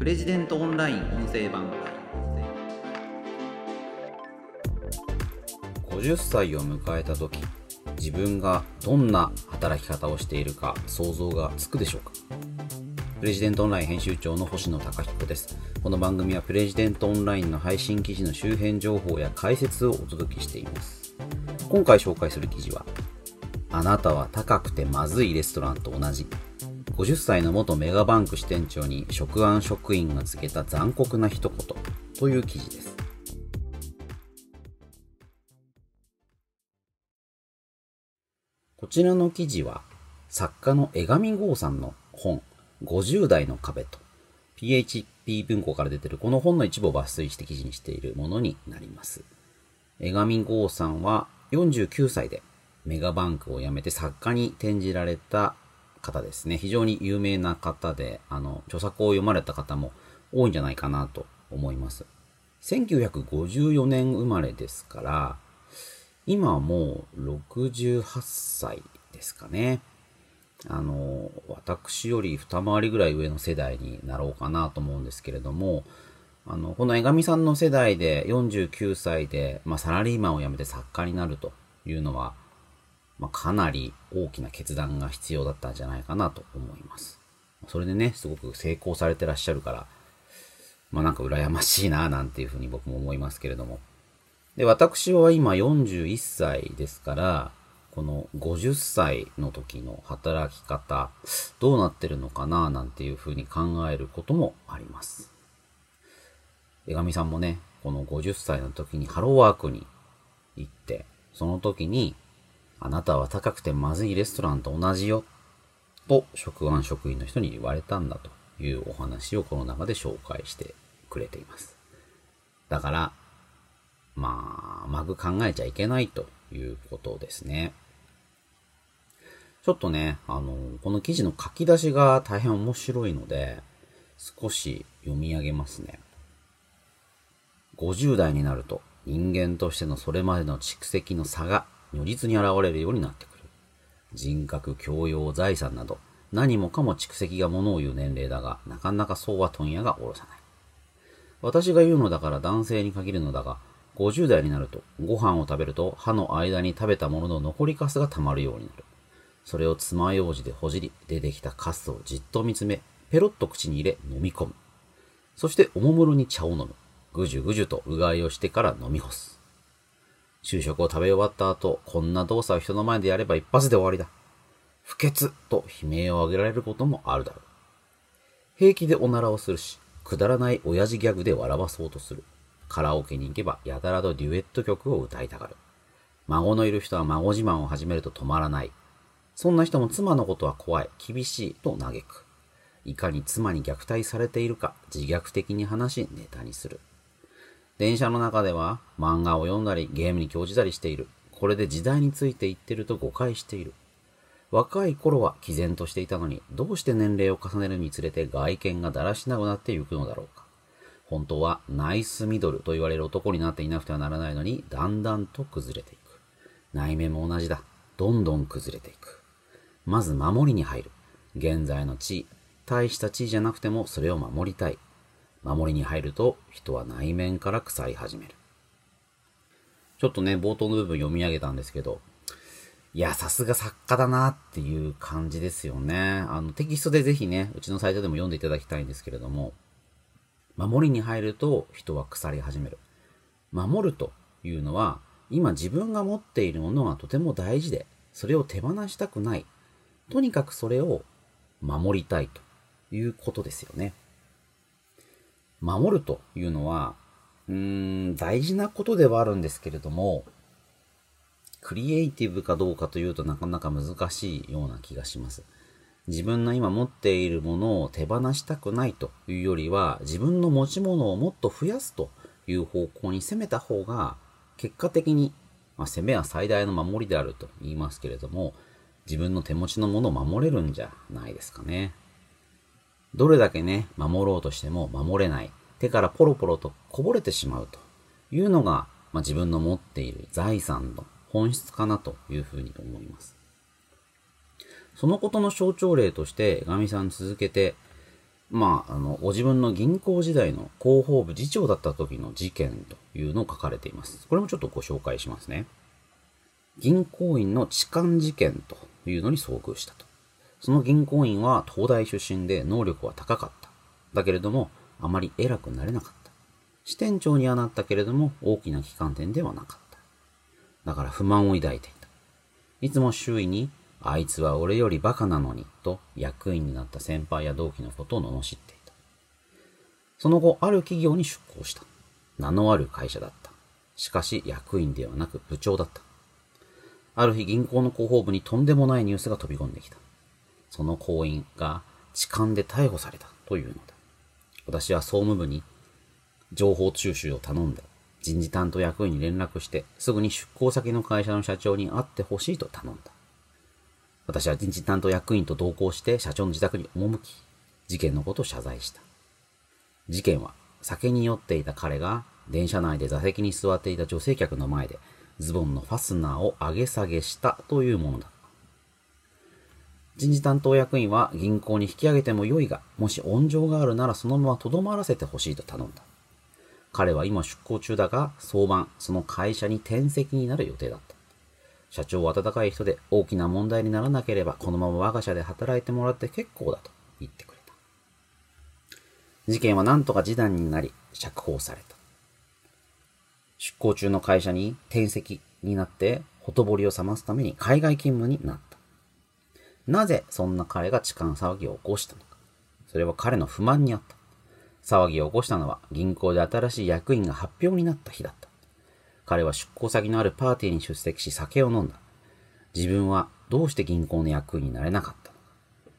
プレジデントオンライン音声版。50歳を迎えた時自分がどんな働き方をしているか想像がつくでしょうか？プレジデントオンライン編集長の星野貴彦です。この番組はプレジデントオンラインの配信記事の周辺情報や解説をお届けしています。今回紹介する記事はあなたは高くてまずいレストランと同じ。50歳の元メガバンク支店長に職安職員が告げた残酷な一言という記事ですこちらの記事は作家の江上剛さんの本50代の壁と PHP 文庫から出てるこの本の一部を抜粋して記事にしているものになります。江上剛さんは49歳でメガバンクを辞めて作家に転じられた方ですね。非常に有名な方で、あの、著作を読まれた方も多いんじゃないかなと思います。1954年生まれですから、今はもう68歳ですかね。あの、私より二回りぐらい上の世代になろうかなと思うんですけれども、あの、この江上さんの世代で49歳で、まあ、サラリーマンを辞めて作家になるというのは、まあ、かなり大きな決断が必要だったんじゃないかなと思います。それでね、すごく成功されてらっしゃるから、まあなんか羨ましいななんていうふうに僕も思いますけれども。で、私は今41歳ですから、この50歳の時の働き方、どうなってるのかななんていうふうに考えることもあります。江上さんもね、この50歳の時にハローワークに行って、その時にあなたは高くてまずいレストランと同じよ。と、職安職員の人に言われたんだというお話をこの中で紹介してくれています。だから、まあ、まぐ考えちゃいけないということですね。ちょっとね、あの、この記事の書き出しが大変面白いので、少し読み上げますね。50代になると人間としてのそれまでの蓄積の差が如実に現れるようになってくる。人格、教養、財産など、何もかも蓄積がものを言う年齢だが、なかなかそうは問屋が下ろさない。私が言うのだから男性に限るのだが、50代になると、ご飯を食べると歯の間に食べたものの残りカスが溜まるようになる。それを爪楊枝でほじり、出てきたカスをじっと見つめ、ペロッと口に入れ飲み込む。そしておもむろに茶を飲む。ぐじゅぐじゅとうがいをしてから飲み干す。昼食を食べ終わった後、こんな動作を人の前でやれば一発で終わりだ。不潔と悲鳴を上げられることもあるだろう。平気でおならをするし、くだらない親父ギャグで笑わそうとする。カラオケに行けばやたらとデュエット曲を歌いたがる。孫のいる人は孫自慢を始めると止まらない。そんな人も妻のことは怖い、厳しいと嘆く。いかに妻に虐待されているか自虐的に話しネタにする。電車の中では漫画を読んだりゲームに興じたりしている。これで時代について言ってると誤解している。若い頃は毅然としていたのに、どうして年齢を重ねるにつれて外見がだらしなくなっていくのだろうか。本当はナイスミドルと言われる男になっていなくてはならないのに、だんだんと崩れていく。内面も同じだ。どんどん崩れていく。まず守りに入る。現在の地位。大した地位じゃなくてもそれを守りたい。守りに入ると人は内面から腐り始める。ちょっとね、冒頭の部分読み上げたんですけど、いや、さすが作家だなっていう感じですよね。あの、テキストでぜひね、うちのサイトでも読んでいただきたいんですけれども、守りに入ると人は腐り始める。守るというのは、今自分が持っているものがとても大事で、それを手放したくない。とにかくそれを守りたいということですよね。守るというのは、うーん、大事なことではあるんですけれども、クリエイティブかどうかというとなかなか難しいような気がします。自分の今持っているものを手放したくないというよりは、自分の持ち物をもっと増やすという方向に攻めた方が、結果的に、まあ、攻めは最大の守りであると言いますけれども、自分の手持ちのものを守れるんじゃないですかね。どれだけね、守ろうとしても守れない。手からポロポロとこぼれてしまうというのが、まあ、自分の持っている財産の本質かなというふうに思います。そのことの象徴例として、ガミさん続けて、まあ、あの、ご自分の銀行時代の広報部次長だった時の事件というのを書かれています。これもちょっとご紹介しますね。銀行員の痴漢事件というのに遭遇したと。その銀行員は東大出身で能力は高かった。だけれども、あまり偉くなれなかった。支店長にはなったけれども、大きな機関店ではなかった。だから不満を抱いていた。いつも周囲に、あいつは俺よりバカなのに、と役員になった先輩や同期のことを罵っていた。その後、ある企業に出向した。名のある会社だった。しかし、役員ではなく部長だった。ある日、銀行の広報部にとんでもないニュースが飛び込んできた。その行員が痴漢で逮捕されたというのだ。私は総務部に情報収集を頼んで、人事担当役員に連絡して、すぐに出向先の会社の社長に会ってほしいと頼んだ。私は人事担当役員と同行して社長の自宅に赴き、事件のことを謝罪した。事件は酒に酔っていた彼が電車内で座席に座っていた女性客の前でズボンのファスナーを上げ下げしたというものだ。人事担当役員は銀行に引き上げても良いが、もし温情があるならそのまま留まらせてほしいと頼んだ。彼は今出向中だが、早晩、その会社に転籍になる予定だった。社長は温かい人で大きな問題にならなければ、このまま我が社で働いてもらって結構だと言ってくれた。事件は何とか示談になり、釈放された。出向中の会社に転籍になって、ほとぼりを冷ますために海外勤務になった。なぜそんな彼が痴漢騒ぎを起こしたのか。それは彼の不満にあった。騒ぎを起こしたのは銀行で新しい役員が発表になった日だった。彼は出向先のあるパーティーに出席し酒を飲んだ。自分はどうして銀行の役員になれなかったのか。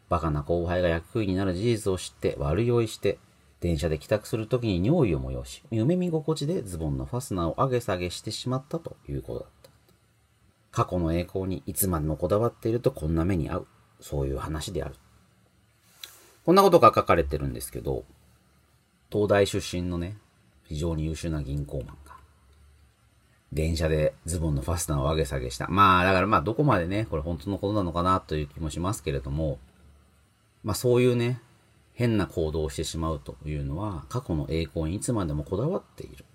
バカな後輩が役員になる事実を知って悪酔いして、電車で帰宅するときに尿意を催し、夢見心地でズボンのファスナーを上げ下げしてしまったということだった。過去の栄光にいつまでもこだわっているとこんな目に遭う。そういう話である。こんなことが書かれてるんですけど、東大出身のね、非常に優秀な銀行マンが、電車でズボンのファスナーを上げ下げした。まあ、だからまあ、どこまでね、これ本当のことなのかなという気もしますけれども、まあそういうね、変な行動をしてしまうというのは、過去の栄光にいつまでもこだわっている。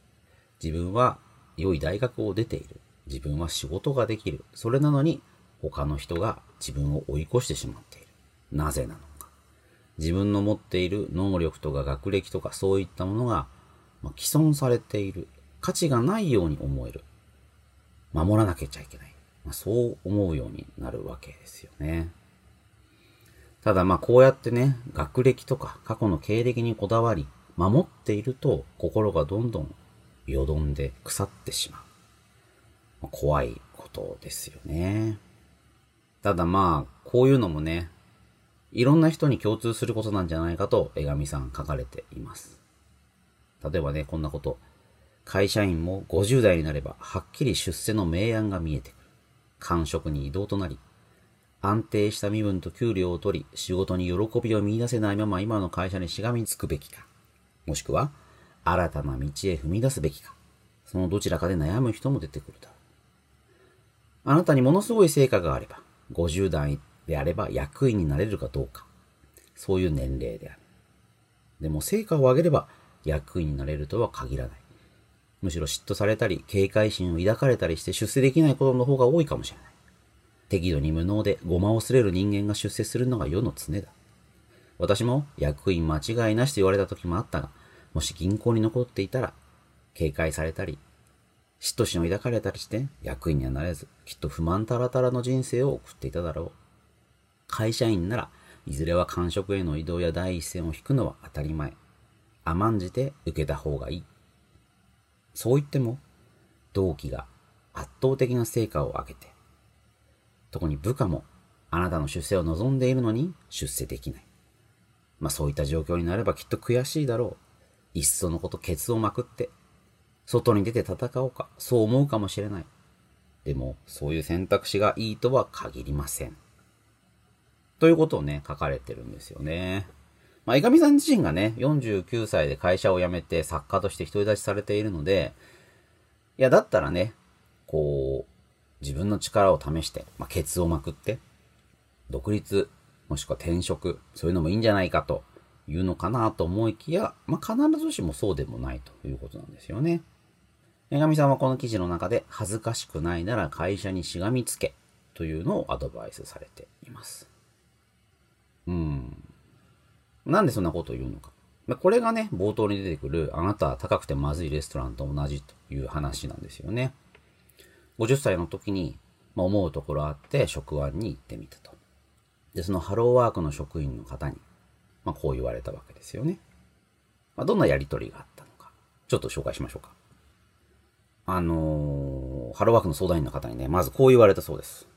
自分は良い大学を出ている。自分は仕事ができる。それなのに、他の人が自分を追い越してしまっている。なぜなのか。自分の持っている能力とか学歴とかそういったものが、まあ、既存されている。価値がないように思える。守らなきゃいけない。まあ、そう思うようになるわけですよね。ただまあこうやってね、学歴とか過去の経歴にこだわり、守っていると心がどんどんよどんで腐ってしまう。ま、怖いことですよね。ただまあ、こういうのもね、いろんな人に共通することなんじゃないかと、江上さん書かれています。例えばね、こんなこと。会社員も50代になれば、はっきり出世の明暗が見えてくる。官職に移動となり、安定した身分と給料を取り、仕事に喜びを見出せないまま今の会社にしがみつくべきか。もしくは、新たな道へ踏み出すべきか。そのどちらかで悩む人も出てくるだろう。あなたにものすごい成果があれば、50代であれば役員になれるかどうか。そういう年齢である。でも成果を上げれば役員になれるとは限らない。むしろ嫉妬されたり、警戒心を抱かれたりして出世できないことの方が多いかもしれない。適度に無能でごまをすれる人間が出世するのが世の常だ。私も役員間違いなしと言われた時もあったが、もし銀行に残っていたら、警戒されたり、嫉妬心を抱かれたりして役員にはなれず、きっと不満たらたらの人生を送っていただろう。会社員なら、いずれは官職への移動や第一線を引くのは当たり前。甘んじて受けた方がいい。そう言っても、同期が圧倒的な成果を上げて、特に部下もあなたの出世を望んでいるのに出世できない。まあそういった状況になればきっと悔しいだろう。いっそのことケツをまくって、外に出て戦おうか、そう思うかもしれない。でも、そういう選択肢がいいとは限りません。ということをね、書かれてるんですよね。まあ、江上さん自身がね、49歳で会社を辞めて作家として独り立ちされているので、いや、だったらね、こう、自分の力を試して、まあ、ケツをまくって、独立、もしくは転職、そういうのもいいんじゃないかというのかなと思いきや、まあ、必ずしもそうでもないということなんですよね。江上さんはこの記事の中で恥ずかしくないなら会社にしがみつけというのをアドバイスされています。うん。なんでそんなことを言うのか。これがね、冒頭に出てくる、あなたは高くてまずいレストランと同じという話なんですよね。50歳の時に、まあ、思うところあって職案に行ってみたと。で、そのハローワークの職員の方に、まあ、こう言われたわけですよね。まあ、どんなやりとりがあったのか、ちょっと紹介しましょうか。あの、ハローワークの相談員の方にね、まずこう言われたそうです。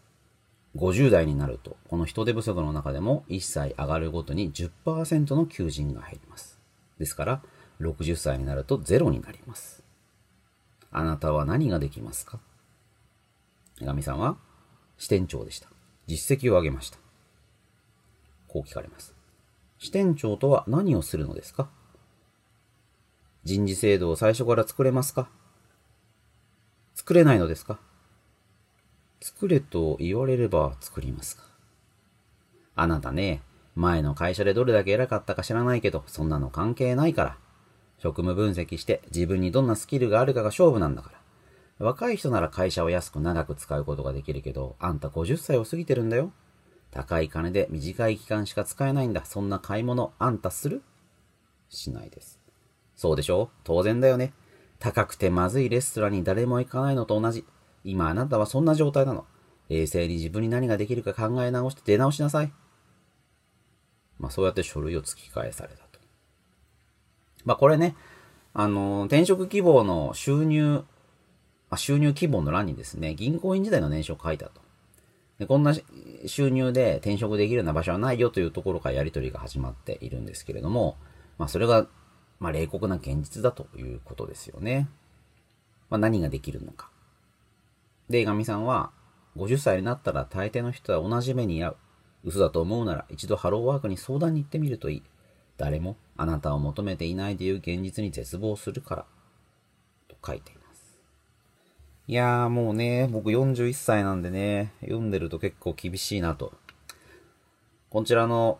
50代になると、この人手不足の中でも1歳上がるごとに10%の求人が減ります。ですから、60歳になるとゼロになります。あなたは何ができますか？江上さんは支店長でした。実績を上げました。こう聞かれます。支店長とは何をするのですか？人事制度を最初から作れますか？作れないのですか？作れと言われれば作りますかあなたね、前の会社でどれだけ偉かったか知らないけど、そんなの関係ないから。職務分析して自分にどんなスキルがあるかが勝負なんだから。若い人なら会社を安く長く使うことができるけど、あんた50歳を過ぎてるんだよ。高い金で短い期間しか使えないんだ。そんな買い物、あんたする？しないです。そうでしょ当然だよね。高くてまずいレストランに誰も行かないのと同じ。今あなたはそんな状態なの。冷静に自分に何ができるか考え直して出直しなさい。まあそうやって書類を突き返されたと。まあこれね、あの、転職希望の収入、あ収入希望の欄にですね、銀行員時代の年収を書いたと。でこんな収入で転職できるような場所はないよというところからやり取りが始まっているんですけれども、まあそれがまあ、冷酷な現実だということですよね。まあ、何ができるのか。で、ガミさんは、50歳になったら大抵の人は同じ目に遭う。嘘だと思うなら一度ハローワークに相談に行ってみるといい。誰もあなたを求めていないという現実に絶望するから。と書いています。いやーもうね、僕41歳なんでね、読んでると結構厳しいなと。こちらの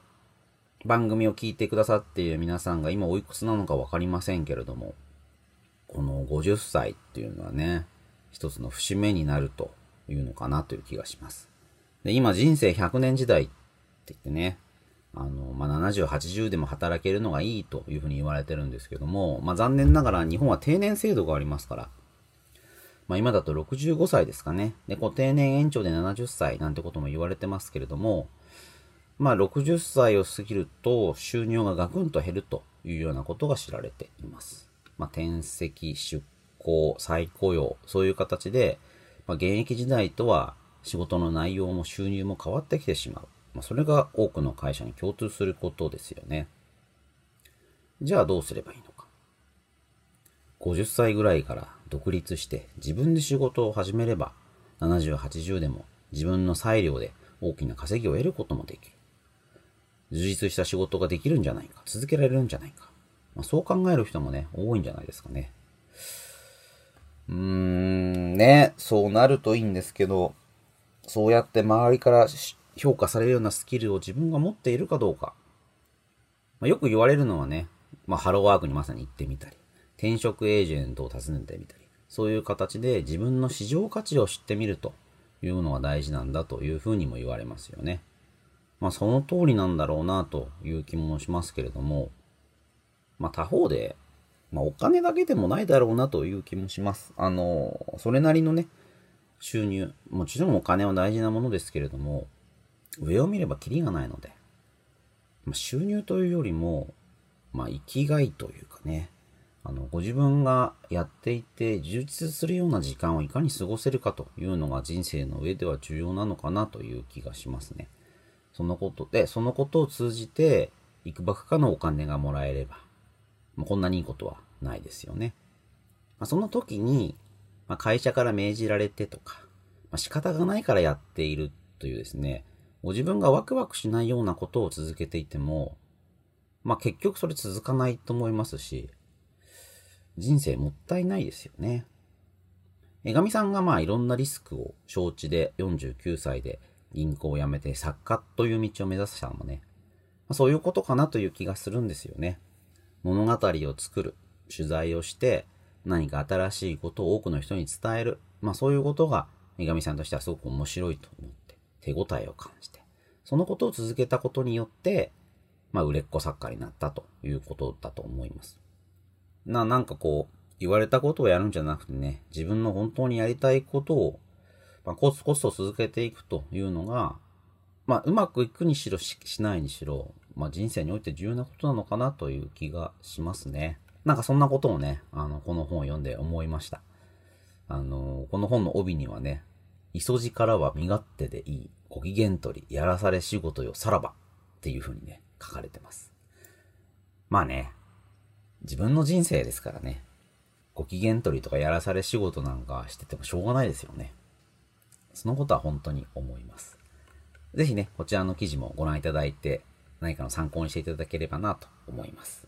番組を聞いてくださっている皆さんが今おいくつなのかわかりませんけれども、この50歳っていうのはね、一つの節目になるというのかなという気がします。で、今人生100年時代って言ってね、あの、まあ、70、80でも働けるのがいいというふうに言われてるんですけども、まあ、残念ながら日本は定年制度がありますから、まあ、今だと65歳ですかね。で、こう定年延長で70歳なんてことも言われてますけれども、まあ、60歳を過ぎると収入がガクンと減るというようなことが知られています。まあ、転籍、出向、再雇用、そういう形で、まあ、現役時代とは仕事の内容も収入も変わってきてしまう。まあ、それが多くの会社に共通することですよね。じゃあどうすればいいのか。50歳ぐらいから独立して自分で仕事を始めれば、70、80でも自分の裁量で大きな稼ぎを得ることもできる。充実した仕事ができるんじゃないか、続けられるんじゃないか。まあ、そう考える人もね、多いんじゃないですかね。うーん、ね、そうなるといいんですけど、そうやって周りから評価されるようなスキルを自分が持っているかどうか。まあ、よく言われるのはね、まあ、ハローワークにまさに行ってみたり、転職エージェントを訪ねてみたり、そういう形で自分の市場価値を知ってみるというのが大事なんだというふうにも言われますよね。まあその通りなんだろうなという気もしますけれども、まあ他方で、まあお金だけでもないだろうなという気もします。あの、それなりのね、収入、もちろんお金は大事なものですけれども、上を見ればキリがないので、まあ、収入というよりも、まあ生きがいというかね、あの、ご自分がやっていて充実するような時間をいかに過ごせるかというのが人生の上では重要なのかなという気がしますね。そのことで、そのことを通じて、いくばくかのお金がもらえれば、まあ、こんなにいいことはないですよね。まあ、その時に、まあ、会社から命じられてとか、まあ、仕方がないからやっているというですね、ご自分がワクワクしないようなことを続けていても、まあ結局それ続かないと思いますし、人生もったいないですよね。江上さんがまあいろんなリスクを承知で49歳で銀行を辞めて作家という道を目指したのもね、まそういうことかなという気がするんですよね。物語を作る、取材をして、何か新しいことを多くの人に伝える。まあそういうことが、女神さんとしてはすごく面白いと思って、手応えを感じて、そのことを続けたことによって、まあ売れっ子作家になったということだと思います。な、なんかこう、言われたことをやるんじゃなくてね、自分の本当にやりたいことを、まあ、コツコツと続けていくというのが、まあ、うまくいくにしろしないにしろ、まあ、人生において重要なことなのかなという気がしますね。なんかそんなことをね、あの、この本を読んで思いました。あの、この本の帯にはね、磯路からは身勝手でいい、ご機嫌取り、やらされ仕事よ、さらばっていう風にね、書かれてます。まあね、自分の人生ですからね、ご機嫌取りとかやらされ仕事なんかしててもしょうがないですよね。そのことは本当に思います。ぜひね、こちらの記事もご覧いただいて、何かの参考にしていただければなと思います。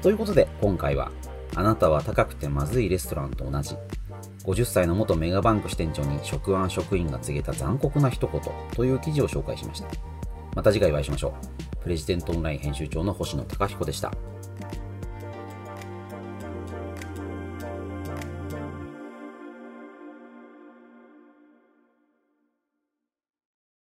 ということで、今回は、あなたは高くてまずいレストランと同じ、50歳の元メガバンク支店長に職安職員が告げた残酷な一言という記事を紹介しました。また次回お会いしましょう。プレジデントオンライン編集長の星野貴彦でした。